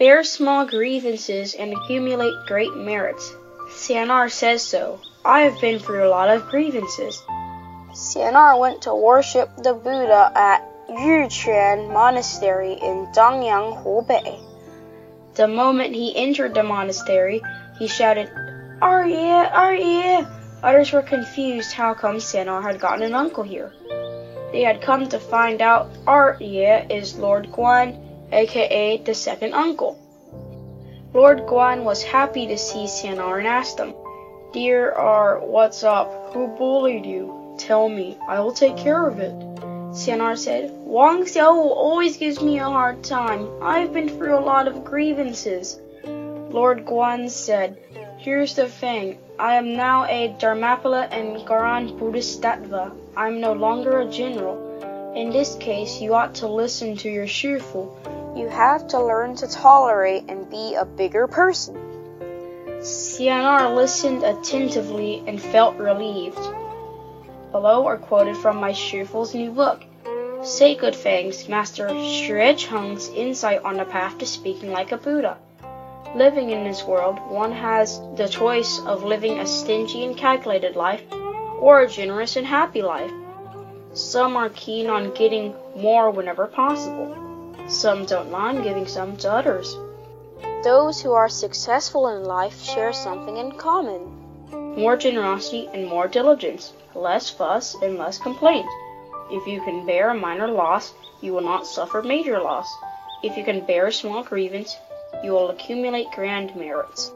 bear small grievances and accumulate great merits. Xianar says so. I have been through a lot of grievances. Xianar went to worship the Buddha at Yuquan Monastery in Dangyang, Hubei. The moment he entered the monastery, he shouted, Arye, Arye! Others were confused how come Xianar had gotten an uncle here. They had come to find out Arye is Lord Guan, aka the second uncle. Lord Guan was happy to see Xianar and asked him, Dear R, what's up? Who bullied you? Tell me, I will take care of it. Xianar said, Wang Xiao always gives me a hard time. I've been through a lot of grievances. Lord Guan said, Here's the thing. I am now a Dharmapala and Garan Bodhisattva. I'm no longer a general. In this case, you ought to listen to your Shifu. You have to learn to tolerate and be a bigger person. Xianar listened attentively and felt relieved. Below are quoted from my Shifu's new book, Say Good Things, Master Xue Cheng's insight on the path to speaking like a Buddha. Living in this world, one has the choice of living a stingy and calculated life or a generous and happy life. Some are keen on getting more whenever possible. Some don't mind giving some to others. Those who are successful in life share something in common. More generosity and more diligence, less fuss and less complaint. If you can bear a minor loss, you will not suffer major loss. If you can bear a small grievance, you will accumulate grand merits.